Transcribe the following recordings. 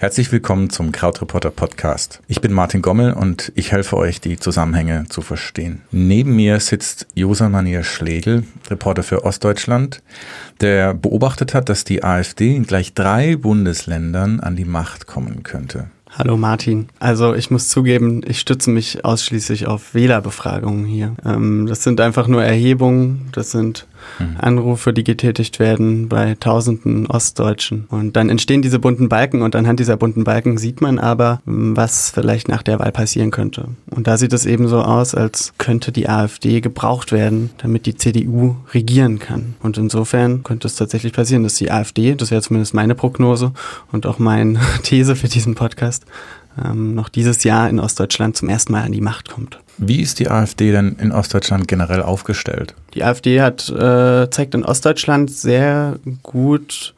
Herzlich willkommen zum Krautreporter Podcast. Ich bin Martin Gommel und ich helfe euch, die Zusammenhänge zu verstehen. Neben mir sitzt Josa Manier Schlegel, Reporter für Ostdeutschland, der beobachtet hat, dass die AfD in gleich drei Bundesländern an die Macht kommen könnte. Hallo Martin. Also ich muss zugeben, ich stütze mich ausschließlich auf Wählerbefragungen hier. Ähm, das sind einfach nur Erhebungen, das sind mhm. Anrufe, die getätigt werden bei tausenden Ostdeutschen. Und dann entstehen diese bunten Balken und anhand dieser bunten Balken sieht man aber, was vielleicht nach der Wahl passieren könnte. Und da sieht es eben so aus, als könnte die AfD gebraucht werden, damit die CDU regieren kann. Und insofern könnte es tatsächlich passieren, dass die AfD, das wäre zumindest meine Prognose und auch meine These für diesen Podcast, ähm, noch dieses Jahr in Ostdeutschland zum ersten Mal an die Macht kommt. Wie ist die AfD denn in Ostdeutschland generell aufgestellt? Die AfD hat, äh, zeigt in Ostdeutschland sehr gut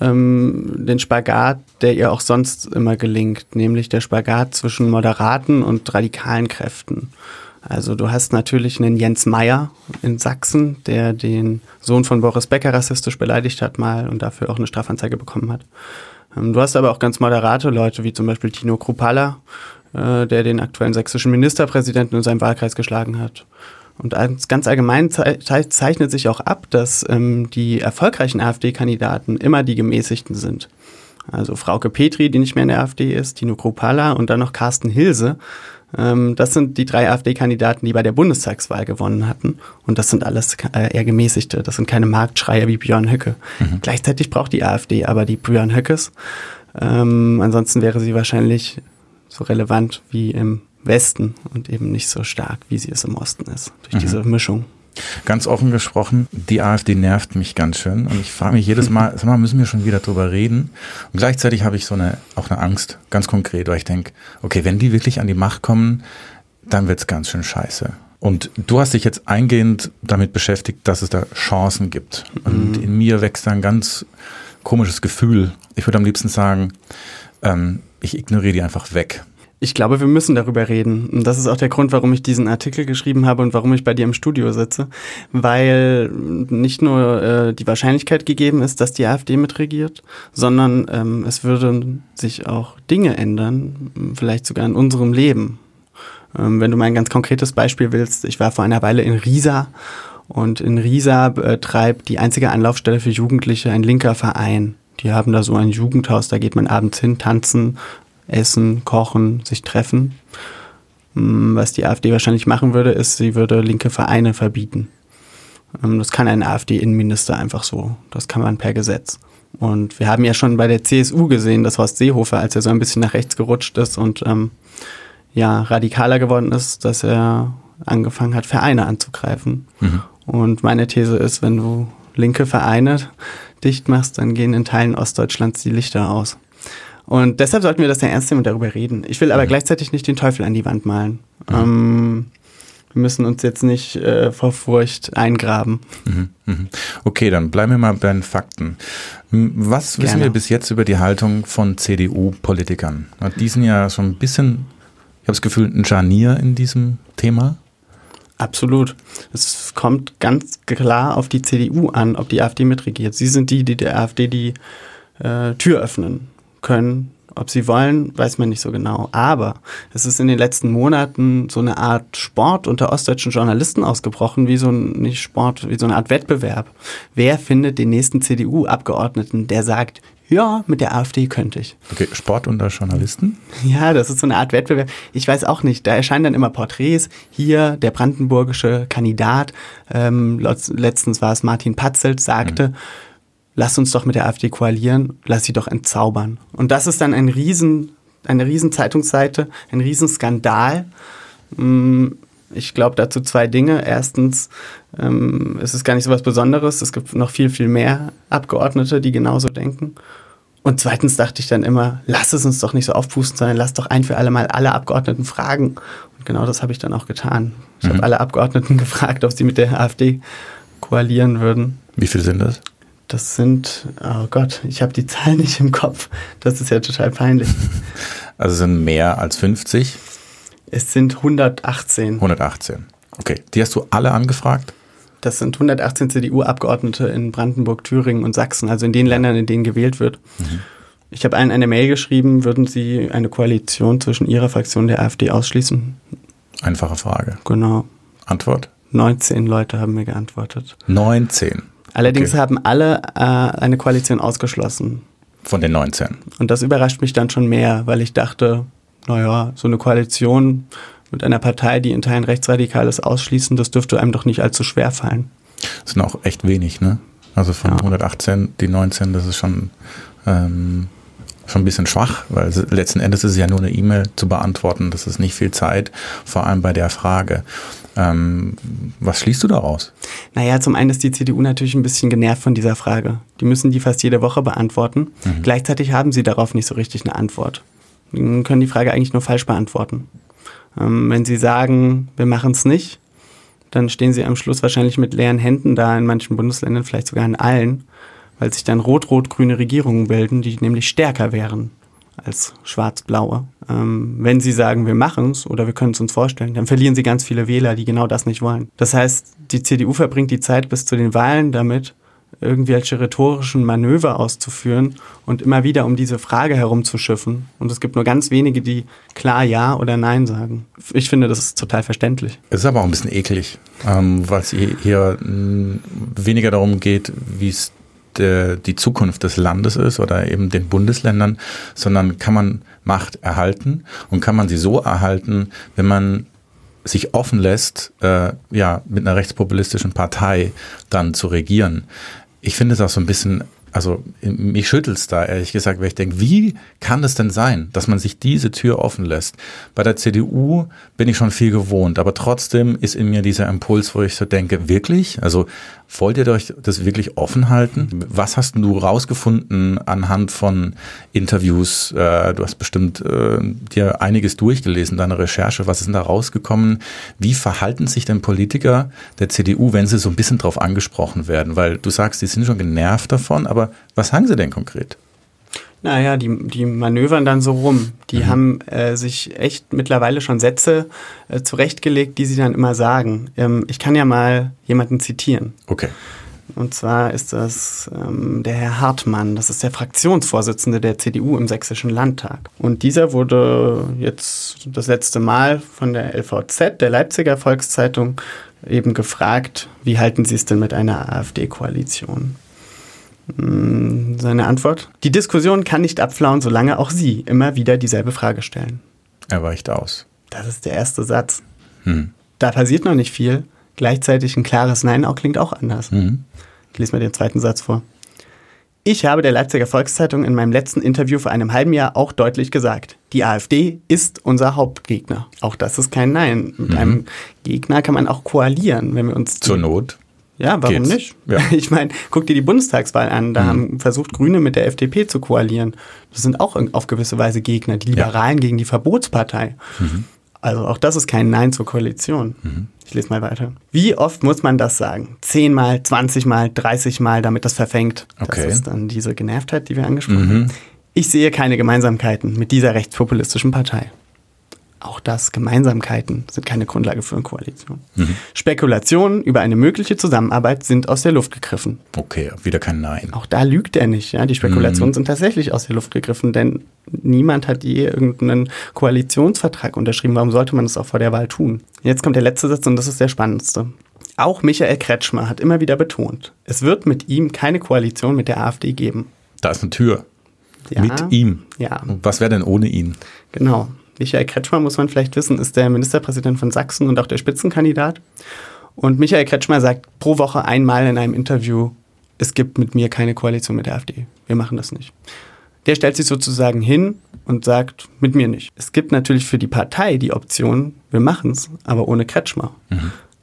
ähm, den Spagat, der ihr auch sonst immer gelingt, nämlich der Spagat zwischen moderaten und radikalen Kräften. Also du hast natürlich einen Jens Meyer in Sachsen, der den Sohn von Boris Becker rassistisch beleidigt hat mal und dafür auch eine Strafanzeige bekommen hat. Ähm, du hast aber auch ganz moderate Leute, wie zum Beispiel Tino Krupalla, äh, der den aktuellen sächsischen Ministerpräsidenten in seinem Wahlkreis geschlagen hat. Und ganz allgemein zeichnet sich auch ab, dass ähm, die erfolgreichen AfD-Kandidaten immer die gemäßigten sind. Also Frauke Petri, die nicht mehr in der AfD ist, Tino Krupalla und dann noch Carsten Hilse, das sind die drei AfD-Kandidaten, die bei der Bundestagswahl gewonnen hatten. Und das sind alles äh, eher gemäßigte. Das sind keine Marktschreier wie Björn Höcke. Mhm. Gleichzeitig braucht die AfD aber die Björn Höckes. Ähm, ansonsten wäre sie wahrscheinlich so relevant wie im Westen und eben nicht so stark, wie sie es im Osten ist, durch mhm. diese Mischung. Ganz offen gesprochen, die AfD nervt mich ganz schön und ich frage mich jedes Mal, sag mal, müssen wir schon wieder drüber reden? Und gleichzeitig habe ich so eine, auch eine Angst, ganz konkret, weil ich denke, okay, wenn die wirklich an die Macht kommen, dann wird's ganz schön scheiße. Und du hast dich jetzt eingehend damit beschäftigt, dass es da Chancen gibt. Und mhm. in mir wächst da ein ganz komisches Gefühl. Ich würde am liebsten sagen, ähm, ich ignoriere die einfach weg. Ich glaube, wir müssen darüber reden. Und das ist auch der Grund, warum ich diesen Artikel geschrieben habe und warum ich bei dir im Studio sitze. Weil nicht nur äh, die Wahrscheinlichkeit gegeben ist, dass die AfD mitregiert, sondern ähm, es würden sich auch Dinge ändern, vielleicht sogar in unserem Leben. Ähm, wenn du mal ein ganz konkretes Beispiel willst, ich war vor einer Weile in Riesa und in Riesa äh, treibt die einzige Anlaufstelle für Jugendliche ein linker Verein. Die haben da so ein Jugendhaus, da geht man abends hin, tanzen, essen, kochen, sich treffen. Mm, was die AfD wahrscheinlich machen würde, ist, sie würde linke Vereine verbieten. Ähm, das kann ein AfD-Innenminister einfach so. Das kann man per Gesetz. Und wir haben ja schon bei der CSU gesehen, dass Horst Seehofer, als er so ein bisschen nach rechts gerutscht ist und ähm, ja radikaler geworden ist, dass er angefangen hat, Vereine anzugreifen. Mhm. Und meine These ist, wenn du linke Vereine dicht machst, dann gehen in Teilen Ostdeutschlands die Lichter aus. Und deshalb sollten wir das ja ernst nehmen und darüber reden. Ich will aber mhm. gleichzeitig nicht den Teufel an die Wand malen. Mhm. Ähm, wir müssen uns jetzt nicht äh, vor Furcht eingraben. Mhm, mhm. Okay, dann bleiben wir mal bei den Fakten. Was Gerne. wissen wir bis jetzt über die Haltung von CDU-Politikern? Die sind ja so ein bisschen, ich habe das Gefühl, ein Janier in diesem Thema. Absolut. Es kommt ganz klar auf die CDU an, ob die AfD mitregiert. Sie sind die, die der AfD die äh, Tür öffnen können. Ob sie wollen, weiß man nicht so genau. Aber es ist in den letzten Monaten so eine Art Sport unter ostdeutschen Journalisten ausgebrochen, wie so ein, nicht Sport, wie so eine Art Wettbewerb. Wer findet den nächsten CDU-Abgeordneten, der sagt, ja, mit der AfD könnte ich. Okay, Sport unter Journalisten? Ja, das ist so eine Art Wettbewerb. Ich weiß auch nicht. Da erscheinen dann immer Porträts. Hier der brandenburgische Kandidat, ähm, letztens war es Martin Patzelt, sagte, mhm lass uns doch mit der AfD koalieren, lass sie doch entzaubern. Und das ist dann ein riesen, eine riesen Zeitungsseite, ein riesen Skandal. Mm, ich glaube dazu zwei Dinge. Erstens, ähm, es ist gar nicht so was Besonderes. Es gibt noch viel, viel mehr Abgeordnete, die genauso denken. Und zweitens dachte ich dann immer, lass es uns doch nicht so aufpusten, sondern lass doch ein für alle Mal alle Abgeordneten fragen. Und genau das habe ich dann auch getan. Ich mhm. habe alle Abgeordneten gefragt, ob sie mit der AfD koalieren würden. Wie viele sind das? Das sind, oh Gott, ich habe die Zahl nicht im Kopf. Das ist ja total peinlich. Also sind mehr als 50? Es sind 118. 118. Okay, die hast du alle angefragt? Das sind 118 CDU-Abgeordnete in Brandenburg, Thüringen und Sachsen, also in den Ländern, in denen gewählt wird. Mhm. Ich habe allen eine Mail geschrieben, würden Sie eine Koalition zwischen Ihrer Fraktion der AfD ausschließen? Einfache Frage. Genau. Antwort? 19 Leute haben mir geantwortet. 19. Allerdings Okay. haben alle äh, eine Koalition ausgeschlossen. Von den 19. Und das überrascht mich dann schon mehr, weil ich dachte, naja, so eine Koalition mit einer Partei, die in Teilen rechtsradikal ist, ausschließen, das dürfte einem doch nicht allzu schwer fallen. Das sind auch echt wenig, ne? Also von Ja. 118, die 19, das ist schon, ähm, schon ein bisschen schwach, weil letzten Endes ist es ja nur eine E-Mail zu beantworten. Das ist nicht viel Zeit, vor allem bei der Frage. Ähm, was schließt du daraus? Naja, zum einen ist die CDU natürlich ein bisschen genervt von dieser Frage. Die müssen die fast jede Woche beantworten. Gleichzeitig haben sie darauf nicht so richtig eine Antwort. Die können die Frage eigentlich nur falsch beantworten. Ähm, wenn sie sagen, wir machen es nicht, dann stehen sie am Schluss wahrscheinlich mit leeren Händen da, in manchen Bundesländern, vielleicht sogar in allen, weil sich dann rot-rot-grüne Regierungen bilden, die nämlich stärker wären als schwarz-blaue. Ähm, wenn sie sagen, wir machen es oder wir können es uns vorstellen, dann verlieren sie ganz viele Wähler, die genau das nicht wollen. Das heißt, die CDU verbringt die Zeit bis zu den Wahlen damit, irgendwelche rhetorischen Manöver auszuführen und immer wieder um diese Frage herumzuschiffen. Und es gibt nur ganz wenige, die klar Ja oder Nein sagen. Ich finde, das ist total verständlich. Es ist aber auch ein bisschen eklig, ähm, weil es hier- mh, weniger darum geht, wie es der, die Zukunft des Landes ist oder eben den Bundesländern, sondern kann man Macht erhalten und kann man sie so erhalten, wenn man sich offen lässt, äh, ja, mit einer rechtspopulistischen Partei dann zu regieren. Ich finde es auch so ein bisschen, also mich schüttelt's da, ehrlich gesagt, weil ich denke, wie kann es denn sein, dass man sich diese Tür offen lässt? Bei der CDU bin ich schon viel gewohnt, aber trotzdem ist in mir dieser Impuls, wo ich so denke, wirklich? Also wollt ihr euch das wirklich offen halten? Was hast du rausgefunden anhand von Interviews? Äh, du hast bestimmt äh, dir einiges durchgelesen, deine Recherche. Was ist denn da rausgekommen? Wie verhalten sich denn Politiker der CDU, wenn sie so ein bisschen drauf angesprochen werden? Weil du sagst, die sind schon genervt davon, aber was sagen sie denn konkret? Naja, die, die manövern dann so rum. Die haben äh, sich echt mittlerweile schon Sätze äh, zurechtgelegt, die sie dann immer sagen. Ähm, ich kann ja mal jemanden zitieren. Okay. Und zwar ist das ähm, der Herr Hartmann, das ist der Fraktionsvorsitzende der CDU im Sächsischen Landtag. Und dieser wurde jetzt das letzte Mal von der LVZ, der Leipziger Volkszeitung, eben gefragt, wie halten Sie es denn mit einer AfD-Koalition? Hm, Seine Antwort? Die Diskussion kann nicht abflauen, solange auch Sie immer wieder dieselbe Frage stellen. Er weicht aus. Das ist der erste Satz. Hm. Da passiert noch nicht viel. Gleichzeitig ein klares Nein auch klingt auch anders. Mhm. Ich lese mal den zweiten Satz vor. Ich habe der Leipziger Volkszeitung in meinem letzten Interview vor einem halben Jahr auch deutlich gesagt, die AfD ist unser Hauptgegner. Auch das ist kein Nein. Mit einem Gegner kann man auch koalieren, wenn wir uns Zur Not. Ja, warum geht's. nicht? Ja. Ich meine, guck dir die Bundestagswahl an. Da haben versucht Grüne mit der FDP zu koalieren. Das sind auch auf gewisse Weise Gegner. Die Liberalen gegen die Verbotspartei. Also auch das ist kein Nein zur Koalition. Ich lese mal weiter. Wie oft muss man das sagen? Zehnmal, zwanzigmal, dreißigmal, damit das verfängt. Okay. Das ist dann diese Genervtheit, die wir angesprochen haben. Ich sehe keine Gemeinsamkeiten mit dieser rechtspopulistischen Partei. Auch das, Gemeinsamkeiten sind keine Grundlage für eine Koalition. Spekulationen über eine mögliche Zusammenarbeit sind aus der Luft gegriffen. Okay, wieder kein Nein. Auch da lügt er nicht. Ja? Die Spekulationen sind tatsächlich aus der Luft gegriffen, denn niemand hat je irgendeinen Koalitionsvertrag unterschrieben. Warum sollte man das auch vor der Wahl tun? Jetzt kommt der letzte Satz und das ist der spannendste. Auch Michael Kretschmer hat immer wieder betont, es wird mit ihm keine Koalition mit der AfD geben. Da ist eine Tür. Ja. Mit ihm. Ja. Was wäre denn ohne ihn? Genau. Michael Kretschmer, muss man vielleicht wissen, ist der Ministerpräsident von Sachsen und auch der Spitzenkandidat. Und Michael Kretschmer sagt pro Woche einmal in einem Interview, es gibt mit mir keine Koalition mit der AfD. Wir machen das nicht. Der stellt sich sozusagen hin und sagt, mit mir nicht. Es gibt natürlich für die Partei die Option, wir machen es, aber ohne Kretschmer.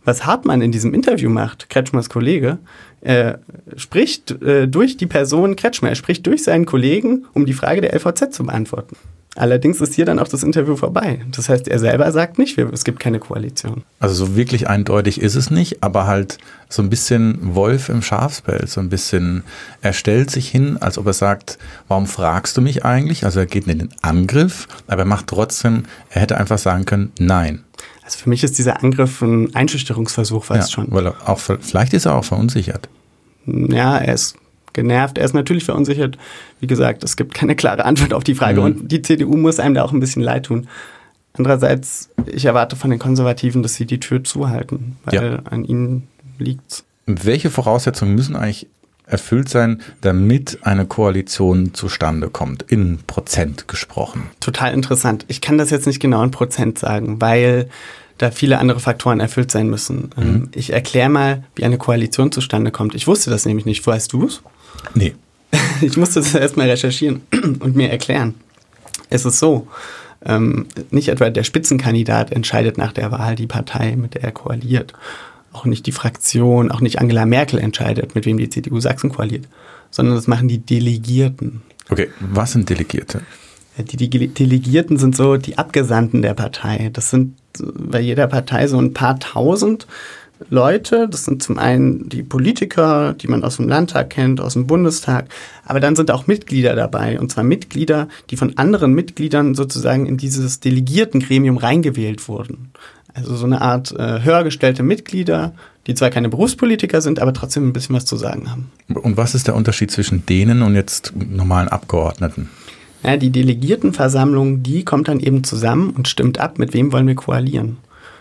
Was Hartmann in diesem Interview macht, Kretschmers Kollege, er spricht äh, durch die Person Kretschmer, er spricht durch seinen Kollegen, um die Frage der LVZ zu beantworten. Allerdings ist hier dann auch das Interview vorbei. Das heißt, er selber sagt nicht, es gibt keine Koalition. Also so wirklich eindeutig ist es nicht, aber halt so ein bisschen Wolf im Schafspelz, so ein bisschen, er stellt sich hin, als ob er sagt, warum fragst du mich eigentlich? Also er geht in den Angriff, aber er macht trotzdem, er hätte einfach sagen können, nein. Also für mich ist dieser Angriff ein Einschüchterungsversuch fast Ja, schon. Weil er auch, vielleicht ist er auch verunsichert. Ja, er ist genervt, er ist natürlich verunsichert. Wie gesagt, es gibt keine klare Antwort auf die Frage Mhm. und die CDU muss einem da auch ein bisschen leid tun. Andererseits, ich erwarte von den Konservativen, dass sie die Tür zuhalten, weil Ja. an ihnen liegt's. Welche Voraussetzungen müssen eigentlich erfüllt sein, damit eine Koalition zustande kommt, in Prozent gesprochen? Total interessant. Ich kann das jetzt nicht genau in Prozent sagen, weil da viele andere Faktoren erfüllt sein müssen. Ähm, Ich erkläre mal, wie eine Koalition zustande kommt. Ich wusste das nämlich nicht. Weißt du es? Nee. Ich musste das erstmal recherchieren und mir erklären. Es ist so, ähm, nicht etwa der Spitzenkandidat entscheidet nach der Wahl die Partei, mit der er koaliert. Auch nicht die Fraktion, auch nicht Angela Merkel entscheidet, mit wem die CDU Sachsen koaliert, sondern das machen die Delegierten. Okay, was sind Delegierte? Die, die Delegierten sind so die Abgesandten der Partei. Das sind bei jeder Partei so ein paar tausend Leute. Das sind zum einen die Politiker, die man aus dem Landtag kennt, aus dem Bundestag. Aber dann sind auch Mitglieder dabei. Und zwar Mitglieder, die von anderen Mitgliedern sozusagen in dieses Delegiertengremium reingewählt wurden. Also so eine Art äh, höher gestellte Mitglieder, die zwar keine Berufspolitiker sind, aber trotzdem ein bisschen was zu sagen haben. Und was ist der Unterschied zwischen denen und jetzt normalen Abgeordneten? Ja, die Delegiertenversammlung, die kommt dann eben zusammen und stimmt ab, mit wem wollen wir koalieren.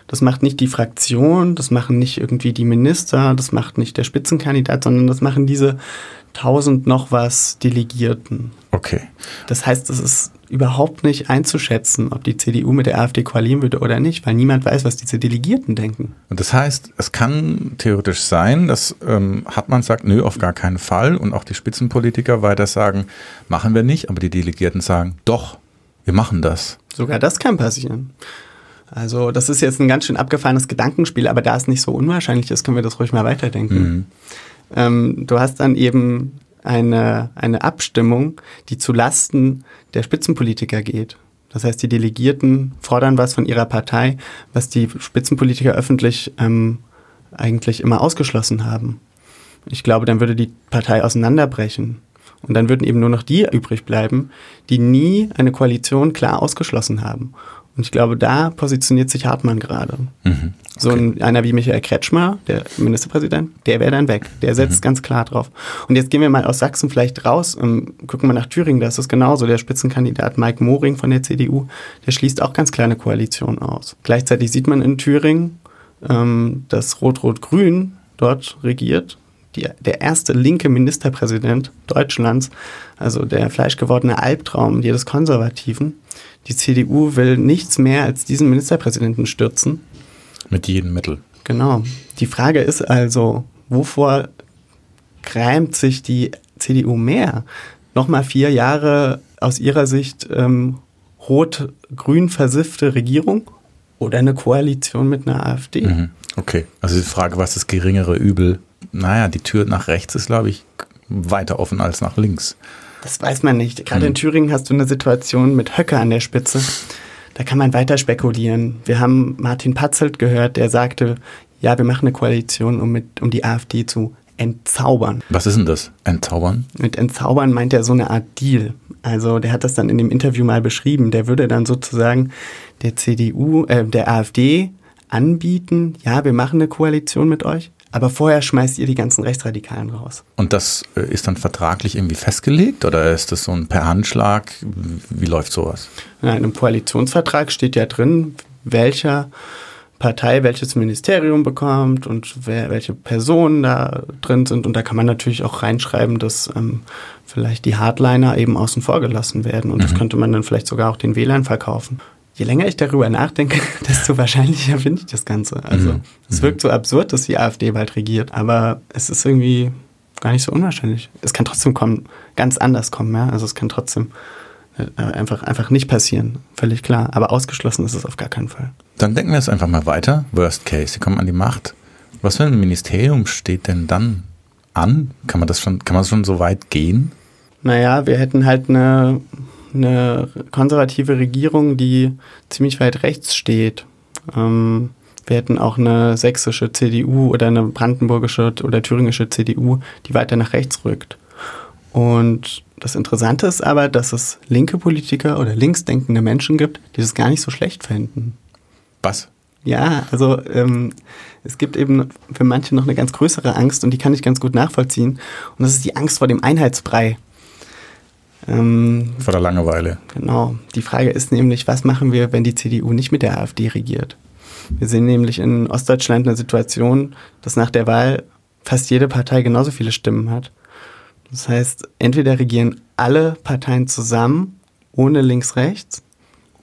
Das macht nicht die Fraktion, das machen nicht irgendwie die Minister, das macht nicht der Spitzenkandidat, sondern das machen diese tausend noch was Delegierten. Okay. Das heißt, es ist überhaupt nicht einzuschätzen, ob die CDU mit der AfD koalieren würde oder nicht, weil niemand weiß, was diese Delegierten denken. Und das heißt, es kann theoretisch sein, dass ähm, Hartmann sagt, nö, auf gar keinen Fall. Und auch die Spitzenpolitiker weiter sagen, machen wir nicht. Aber die Delegierten sagen, doch, wir machen das. Sogar das kann passieren. Also das ist jetzt ein ganz schön abgefahrenes Gedankenspiel, aber da es nicht so unwahrscheinlich ist, können wir das ruhig mal weiterdenken. Mhm. Ähm, du hast dann eben eine, eine Abstimmung, die zu Lasten der Spitzenpolitiker geht. Das heißt, die Delegierten fordern was von ihrer Partei, was die Spitzenpolitiker öffentlich ähm, eigentlich immer ausgeschlossen haben. Ich glaube, dann würde die Partei auseinanderbrechen. Und dann würden eben nur noch die übrig bleiben, die nie eine Koalition klar ausgeschlossen haben. Und ich glaube, da positioniert sich Hartmann gerade. Mhm. So ein, einer wie Michael Kretschmer, der Ministerpräsident, der wäre dann weg. Der setzt ganz klar drauf. Und jetzt gehen wir mal aus Sachsen vielleicht raus und gucken mal nach Thüringen. Da ist es genauso. Der Spitzenkandidat Mike Moring von der CDU, der schließt auch ganz klar eine Koalition aus. Gleichzeitig sieht man in Thüringen, ähm, dass Rot-Rot-Grün dort regiert. Die, der erste linke Ministerpräsident Deutschlands, also der fleischgewordene Albtraum jedes Konservativen. Die CDU will nichts mehr als diesen Ministerpräsidenten stürzen. Mit jedem Mittel. Genau. Die Frage ist also, wovor grämt sich die CDU mehr? Nochmal vier Jahre aus ihrer Sicht ähm, rot-grün versiffte Regierung oder eine Koalition mit einer AfD? Mhm. Okay. Also die Frage, was ist geringere Übel? Naja, die Tür nach rechts ist, glaube ich, weiter offen als nach links. Das weiß man nicht. Gerade Hm. in Thüringen hast du eine Situation mit Höcke an der Spitze. Da kann man weiter spekulieren. Wir haben Martin Patzelt gehört, der sagte, ja, wir machen eine Koalition, um, mit, um die AfD zu entzaubern. Was ist denn das? Entzaubern? Mit entzaubern meint er so eine Art Deal. Also der hat das dann in dem Interview mal beschrieben. Der würde dann sozusagen der CDU, äh, der AfD anbieten, ja, wir machen eine Koalition mit euch, aber vorher schmeißt ihr die ganzen Rechtsradikalen raus. Und das äh, ist dann vertraglich irgendwie festgelegt oder ist das so ein per Handschlag? Wie läuft sowas? Ja, in einem Koalitionsvertrag steht ja drin, welcher Partei welches Ministerium bekommt und wer, welche Personen da drin sind. Und da kann man natürlich auch reinschreiben, dass ähm, vielleicht die Hardliner eben außen vor gelassen werden. Und das könnte man dann vielleicht sogar auch den Wählern verkaufen. Je länger ich darüber nachdenke, desto wahrscheinlicher finde ich das Ganze. Also es wirkt so absurd, dass die AfD bald regiert, aber es ist irgendwie gar nicht so unwahrscheinlich. Es kann trotzdem kommen, ganz anders kommen, ja. Also es kann trotzdem äh, einfach, einfach nicht passieren. Völlig klar. Aber ausgeschlossen ist es auf gar keinen Fall. Dann denken wir es einfach mal weiter. Worst case, sie kommen an die Macht. Was für ein Ministerium steht denn dann an? Kann man das schon, kann man schon so weit gehen? Naja, wir hätten halt eine, eine konservative Regierung, die ziemlich weit rechts steht. Ähm, wir hätten auch eine sächsische CDU oder eine brandenburgische oder thüringische CDU, die weiter nach rechts rückt. Und das Interessante ist aber, dass es linke Politiker oder linksdenkende Menschen gibt, die das gar nicht so schlecht finden. Was? Ja, also ähm, es gibt eben für manche noch eine ganz größere Angst und die kann ich ganz gut nachvollziehen. Und das ist die Angst vor dem Einheitsbrei. Ähm, vor der Langeweile. Genau. Die Frage ist nämlich, was machen wir, wenn die CDU nicht mit der AfD regiert? Wir sehen nämlich in Ostdeutschland eine Situation, dass nach der Wahl fast jede Partei genauso viele Stimmen hat. Das heißt, entweder regieren alle Parteien zusammen, ohne links-rechts,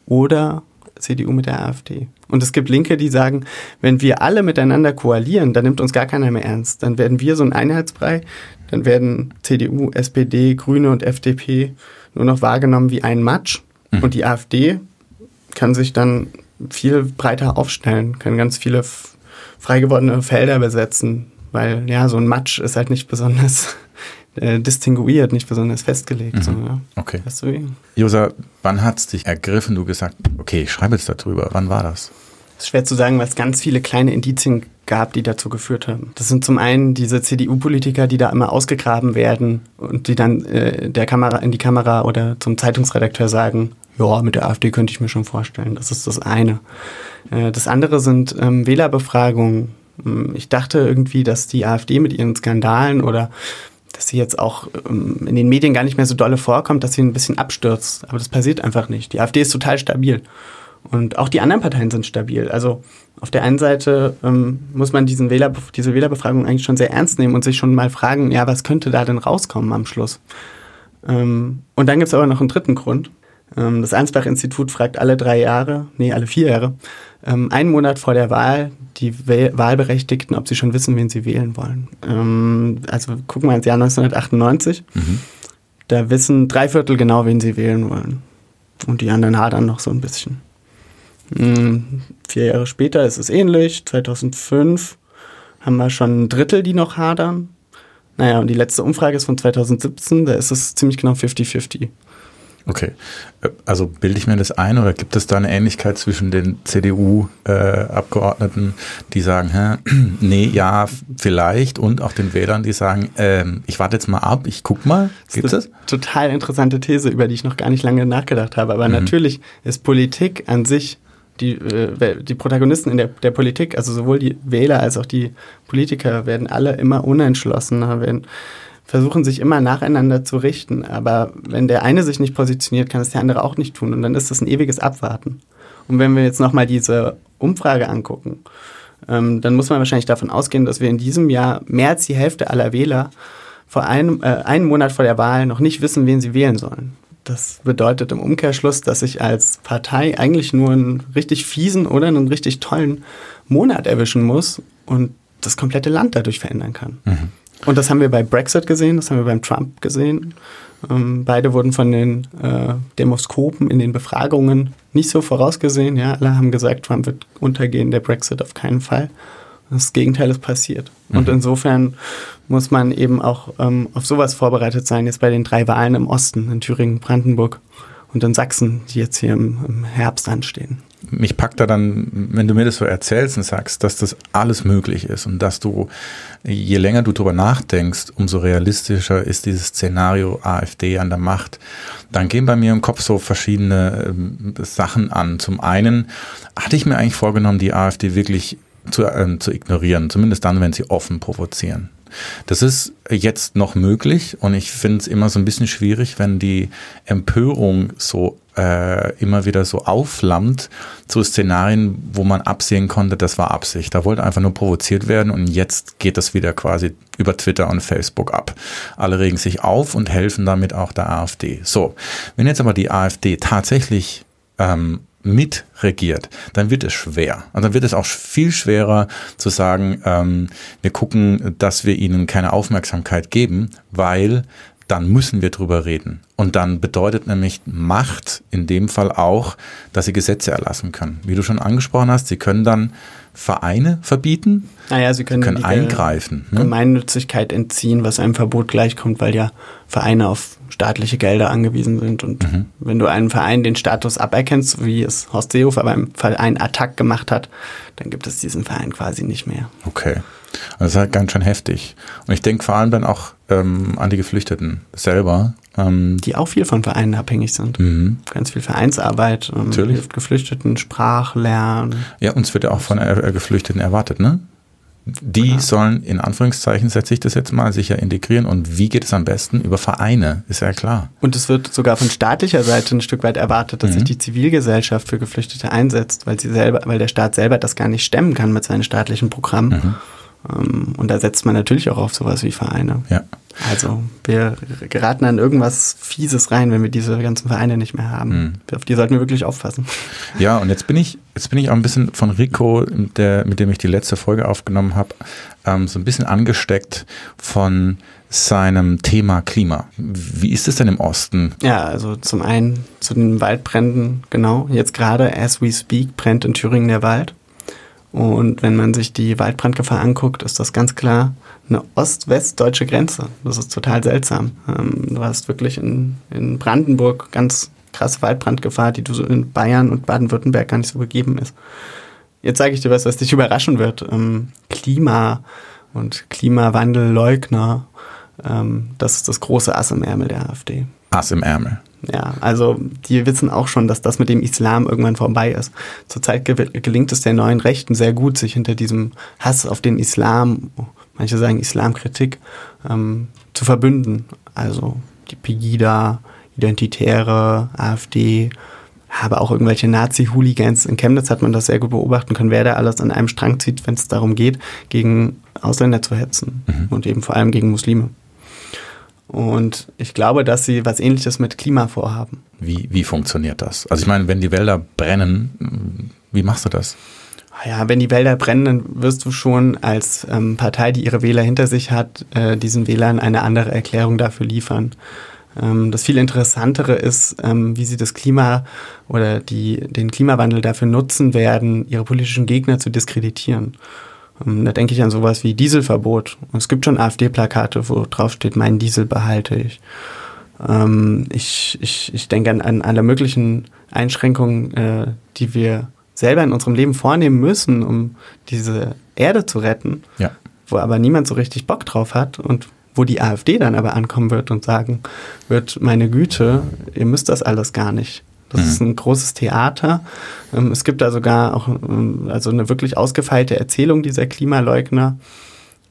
oder CDU mit der AfD. Und es gibt Linke, die sagen, wenn wir alle miteinander koalieren, dann nimmt uns gar keiner mehr ernst. Dann werden wir so ein Einheitsbrei, dann werden CDU, SPD, Grüne und FDP nur noch wahrgenommen wie ein Matsch. Mhm. Und die AfD kann sich dann viel breiter aufstellen, kann ganz viele frei gewordene Felder besetzen, weil ja, so ein Matsch ist halt nicht besonders äh, distinguiert, nicht besonders festgelegt. Mhm. So, ja. Okay. Weißt du? Josa, wann hat es dich ergriffen, du gesagt, okay, ich schreibe jetzt darüber. Wann war das? Es ist schwer zu sagen, weil es ganz viele kleine Indizien gab, die dazu geführt haben. Das sind zum einen diese CDU-Politiker, die da immer ausgegraben werden und die dann äh, der Kamera in die Kamera oder zum Zeitungsredakteur sagen, ja, mit der AfD könnte ich mir schon vorstellen. Das ist das eine. Äh, das andere sind ähm, Wählerbefragungen. Hm, ich dachte irgendwie, dass die AfD mit ihren Skandalen oder dass sie jetzt auch ähm, in den Medien gar nicht mehr so dolle vorkommt, dass sie ein bisschen abstürzt. Aber das passiert einfach nicht. Die AfD ist total stabil. Und auch die anderen Parteien sind stabil. Also auf der einen Seite ähm, muss man diesen Wähler, diese Wählerbefragung eigentlich schon sehr ernst nehmen und sich schon mal fragen, ja, was könnte da denn rauskommen am Schluss? Ähm, und dann gibt es aber noch einen dritten Grund. Ähm, das Ansbach-Institut fragt alle drei Jahre, nee, alle vier Jahre, ähm, einen Monat vor der Wahl die Wahlberechtigten, ob sie schon wissen, wen sie wählen wollen. Ähm, also gucken wir ins Jahr 1998. Mhm. Da wissen drei Viertel genau, wen sie wählen wollen. Und die anderen hadern noch so ein bisschen. Mhm. Vier Jahre später ist es ähnlich. 2005 haben wir schon ein Drittel, die noch hadern. Naja, und die letzte Umfrage ist von 2017, da ist es ziemlich genau 50-50. Okay. Äh, also bilde ich mir das ein oder gibt es da eine Ähnlichkeit zwischen den CDU-Abgeordneten, äh, die sagen, hä, nee, ja, vielleicht und auch den Wählern, die sagen, äh, ich warte jetzt mal ab, ich guck mal. Gibt es? Total interessante These, über die ich noch gar nicht lange nachgedacht habe. Aber mhm. natürlich ist Politik an sich die, äh, die Protagonisten in der, der Politik, also sowohl die Wähler als auch die Politiker, werden alle immer unentschlossener, werden versuchen sich immer nacheinander zu richten. Aber wenn der eine sich nicht positioniert, kann es der andere auch nicht tun. Und dann ist das ein ewiges Abwarten. Und wenn wir jetzt nochmal diese Umfrage angucken, ähm, dann muss man wahrscheinlich davon ausgehen, dass wir in diesem Jahr mehr als die Hälfte aller Wähler vor einem, äh, einen Monat vor der Wahl noch nicht wissen, wen sie wählen sollen. Das bedeutet im Umkehrschluss, dass ich als Partei eigentlich nur einen richtig fiesen oder einen richtig tollen Monat erwischen muss und das komplette Land dadurch verändern kann. Mhm. Und das haben wir bei Brexit gesehen, das haben wir beim Trump gesehen. Ähm, beide wurden von den äh, Demoskopen in den Befragungen nicht so vorausgesehen. Ja, alle haben gesagt, Trump wird untergehen, der Brexit auf keinen Fall. Das Gegenteil ist passiert. Mhm. Und insofern muss man eben auch ähm, auf sowas vorbereitet sein, jetzt bei den drei Wahlen im Osten, in Thüringen, Brandenburg und in Sachsen, die jetzt hier im, im Herbst anstehen mich packt da dann, wenn du mir das so erzählst und sagst, dass das alles möglich ist und dass du, je länger du drüber nachdenkst, umso realistischer ist dieses Szenario AfD an der Macht. Dann gehen bei mir im Kopf so verschiedene äh, Sachen an. Zum einen hatte ich mir eigentlich vorgenommen, die AfD wirklich zu, äh, zu ignorieren, zumindest dann, wenn sie offen provozieren. Das ist jetzt noch möglich und ich finde es immer so ein bisschen schwierig, wenn die Empörung so äh, immer wieder so aufflammt zu Szenarien, wo man absehen konnte, das war Absicht. Da wollte einfach nur provoziert werden und jetzt geht das wieder quasi über Twitter und Facebook ab. Alle regen sich auf und helfen damit auch der AfD. So, wenn jetzt aber die AfD tatsächlich ähm, mitregiert, dann wird es schwer. Und dann wird es auch viel schwerer zu sagen, ähm, wir gucken, dass wir ihnen keine Aufmerksamkeit geben, weil dann müssen wir drüber reden. Und dann bedeutet nämlich Macht in dem Fall auch, dass sie Gesetze erlassen können. Wie du schon angesprochen hast, sie können dann Vereine verbieten. Naja, sie können, sie können eingreifen. Ne? Gemeinnützigkeit entziehen, was einem Verbot gleichkommt, weil ja Vereine auf staatliche Gelder angewiesen sind. Und mhm. wenn du einem Verein den Status aberkennst, wie es Horst Seehofer beim Verein Attack gemacht hat, dann gibt es diesen Verein quasi nicht mehr. Okay. Also das ist halt ganz schön heftig. Und ich denke vor allem dann auch ähm, an die Geflüchteten selber ähm, die auch viel von Vereinen abhängig sind. Mhm. Ganz viel Vereinsarbeit, ähm, hilft Geflüchteten, Sprachlernen. Ja, uns wird ja auch von äh, Geflüchteten erwartet, ne? Die ja. sollen in Anführungszeichen, setze ich das jetzt mal, sicher integrieren. Und wie geht es am besten? Über Vereine, ist ja klar. Und es wird sogar von staatlicher Seite ein Stück weit erwartet, dass mhm. sich die Zivilgesellschaft für Geflüchtete einsetzt, weil sie selber, weil der Staat selber das gar nicht stemmen kann mit seinen staatlichen Programmen. Mhm. Ähm, und da setzt man natürlich auch auf sowas wie Vereine. Ja. Also wir geraten an irgendwas Fieses rein, wenn wir diese ganzen Vereine nicht mehr haben. Mhm. Auf die sollten wir wirklich aufpassen. Ja, und jetzt bin ich, jetzt bin ich auch ein bisschen von Rico, der, mit dem ich die letzte Folge aufgenommen habe, ähm, so ein bisschen angesteckt von seinem Thema Klima. Wie ist es denn im Osten? Ja, also zum einen zu den Waldbränden, genau. Jetzt gerade, as we speak, brennt in Thüringen der Wald. Und wenn man sich die Waldbrandgefahr anguckt, ist das ganz klar eine ost-west-deutsche Grenze. Das ist total seltsam. Ähm, du hast wirklich in, in Brandenburg ganz krasse Waldbrandgefahr, die du so in Bayern und Baden-Württemberg gar nicht so gegeben ist. Jetzt sage ich dir was, was dich überraschen wird. Ähm, Klima und Klimawandelleugner, ähm, das ist das große Ass im Ärmel der AfD. Ass im Ärmel. Ja, also die wissen auch schon, dass das mit dem Islam irgendwann vorbei ist. Zurzeit gelingt es der neuen Rechten sehr gut, sich hinter diesem Hass auf den Islam, manche sagen Islamkritik, ähm, zu verbünden. Also die Pegida, Identitäre, AfD, aber auch irgendwelche Nazi-Hooligans. In Chemnitz hat man das sehr gut beobachten können, wer da alles an einem Strang zieht, wenn es darum geht, gegen Ausländer zu hetzen mhm. und eben vor allem gegen Muslime. Und ich glaube, dass sie was ähnliches mit Klima vorhaben. Wie, wie funktioniert das? Also ich meine, wenn die Wälder brennen, wie machst du das? Ja, wenn die Wälder brennen, dann wirst du schon als ähm, Partei, die ihre Wähler hinter sich hat, äh, diesen Wählern eine andere Erklärung dafür liefern. Ähm, das viel Interessantere ist, ähm, wie sie das Klima oder die, den Klimawandel dafür nutzen werden, ihre politischen Gegner zu diskreditieren. Ähm, da denke ich an sowas wie Dieselverbot. es gibt schon AfD-Plakate, wo drauf steht, mein Diesel behalte ich. Ähm, ich, ich, ich denke an, an alle möglichen Einschränkungen, äh, die wir selber in unserem Leben vornehmen müssen, um diese Erde zu retten, ja. wo aber niemand so richtig Bock drauf hat und wo die AfD dann aber ankommen wird und sagen wird, meine Güte, ihr müsst das alles gar nicht. Das mhm. ist ein großes Theater. Ähm, es gibt da sogar auch ähm, also eine wirklich ausgefeilte Erzählung dieser Klimaleugner,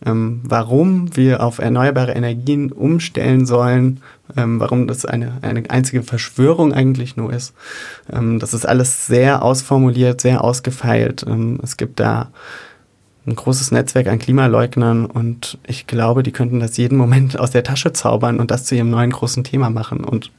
ähm, warum wir auf erneuerbare Energien umstellen sollen, warum das eine, eine einzige Verschwörung eigentlich nur ist. das ist alles sehr ausformuliert, sehr ausgefeilt. es gibt da ein großes Netzwerk an Klimaleugnern und ich glaube, die könnten das jeden Moment aus der Tasche zaubern und das zu ihrem neuen großen Thema machen. Und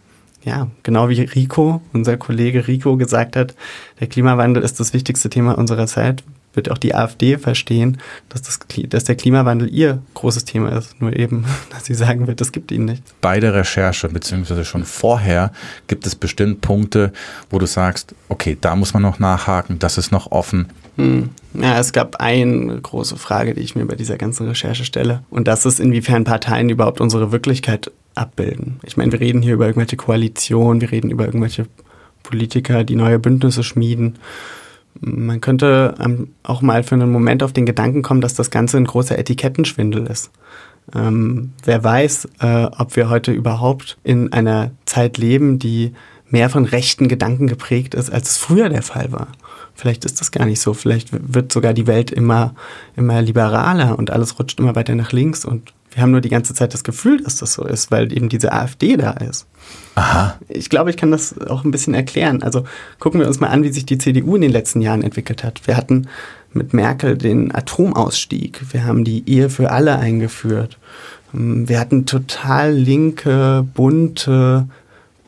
ja, genau wie Rico, unser Kollege Rico gesagt hat, der Klimawandel ist das wichtigste Thema unserer Zeit, wird auch die AfD verstehen, dass, das, dass der Klimawandel ihr großes Thema ist. Nur eben, dass sie sagen wird, es gibt ihn nicht. Bei der Recherche, beziehungsweise schon vorher, gibt es bestimmt Punkte, wo du sagst, okay, da muss man noch nachhaken, das ist noch offen. Hm. Ja, es gab eine große Frage, die ich mir bei dieser ganzen Recherche stelle. Und das ist, inwiefern Parteien überhaupt unsere Wirklichkeit abbilden. Ich meine, wir reden hier über irgendwelche Koalitionen, wir reden über irgendwelche Politiker, die neue Bündnisse schmieden. Man könnte ähm, auch mal für einen Moment auf den Gedanken kommen, dass das Ganze ein großer Etikettenschwindel ist. Ähm, wer weiß, äh, ob wir heute überhaupt in einer Zeit leben, die mehr von rechten Gedanken geprägt ist, als es früher der Fall war. Vielleicht ist das gar nicht so. Vielleicht wird sogar die Welt immer, immer liberaler und alles rutscht immer weiter nach links und wir haben nur die ganze Zeit das Gefühl, dass das so ist, weil eben diese AfD da ist. Aha. Ich glaube, ich kann das auch ein bisschen erklären. Also gucken wir uns mal an, wie sich die CDU in den letzten Jahren entwickelt hat. Wir hatten mit Merkel den Atomausstieg. Wir haben die Ehe für alle eingeführt. Wir hatten total linke, bunte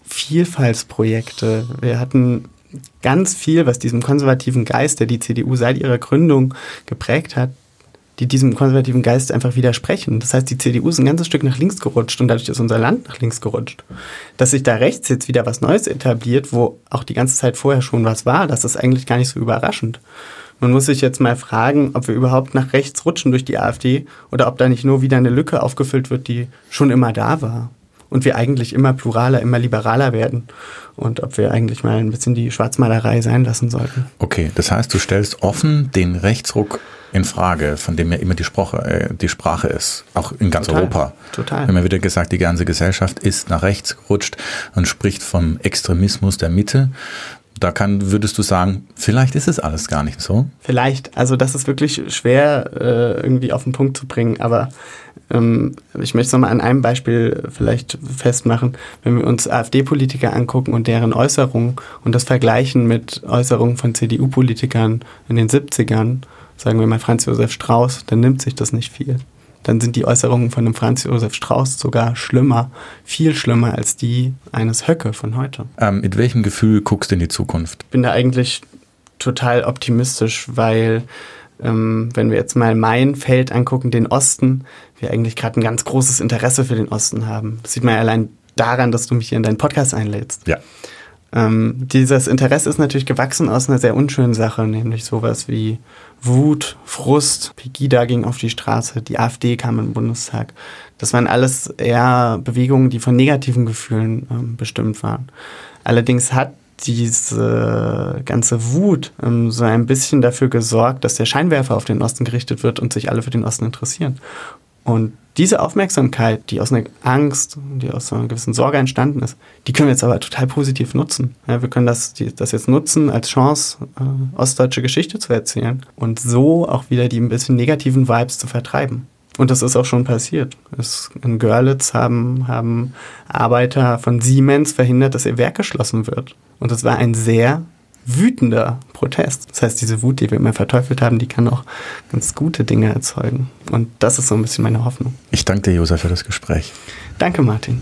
Vielfaltsprojekte. Wir hatten ganz viel, was diesem konservativen Geist, der die CDU seit ihrer Gründung geprägt hat, die diesem konservativen Geist einfach widersprechen. Das heißt, die CDU ist ein ganzes Stück nach links gerutscht und dadurch ist unser Land nach links gerutscht. Dass sich da rechts jetzt wieder was Neues etabliert, wo auch die ganze Zeit vorher schon was war, das ist eigentlich gar nicht so überraschend. Man muss sich jetzt mal fragen, ob wir überhaupt nach rechts rutschen durch die AfD oder ob da nicht nur wieder eine Lücke aufgefüllt wird, die schon immer da war. Und wir eigentlich immer pluraler, immer liberaler werden. Und ob wir eigentlich mal ein bisschen die Schwarzmalerei sein lassen sollten. Okay, das heißt, du stellst offen den Rechtsruck in Frage, von dem ja immer die Sprache, äh, die Sprache ist, auch in ganz Total. Europa. Total. Wir haben ja wieder gesagt, die ganze Gesellschaft ist nach rechts gerutscht und spricht vom Extremismus der Mitte. Da kann, würdest du sagen, vielleicht ist es alles gar nicht so. Vielleicht, also das ist wirklich schwer äh, irgendwie auf den Punkt zu bringen, aber ähm, ich möchte es nochmal an einem Beispiel vielleicht festmachen. Wenn wir uns AfD-Politiker angucken und deren Äußerungen und das vergleichen mit Äußerungen von CDU-Politikern in den 70ern, sagen wir mal Franz Josef Strauß, dann nimmt sich das nicht viel. Dann sind die Äußerungen von einem Franz Josef Strauß sogar schlimmer, viel schlimmer als die eines Höcke von heute. Ähm, mit welchem Gefühl guckst du in die Zukunft? Ich bin da eigentlich total optimistisch, weil ähm, wenn wir jetzt mal mein Feld angucken, den Osten, wir eigentlich gerade ein ganz großes Interesse für den Osten haben. Das sieht man ja allein daran, dass du mich hier in deinen Podcast einlädst. Ja. Ähm, dieses Interesse ist natürlich gewachsen aus einer sehr unschönen Sache, nämlich sowas wie Wut, Frust. Pegida ging auf die Straße, die AfD kam den Bundestag. Das waren alles eher Bewegungen, die von negativen Gefühlen ähm, bestimmt waren. Allerdings hat diese ganze Wut ähm, so ein bisschen dafür gesorgt, dass der Scheinwerfer auf den Osten gerichtet wird und sich alle für den Osten interessieren. Und diese Aufmerksamkeit, die aus einer Angst, die aus einer gewissen Sorge entstanden ist, die können wir jetzt aber total positiv nutzen. Ja, wir können das, die, das jetzt nutzen als Chance, äh, ostdeutsche Geschichte zu erzählen und so auch wieder die ein bisschen negativen Vibes zu vertreiben. Und das ist auch schon passiert. Es, in Görlitz haben, haben Arbeiter von Siemens verhindert, dass ihr Werk geschlossen wird. Und das war ein sehr wütender Protest. Das heißt, diese Wut, die wir immer verteufelt haben, die kann auch ganz gute Dinge erzeugen. Und das ist so ein bisschen meine Hoffnung. Ich danke dir, Josef, für das Gespräch. Danke, Martin.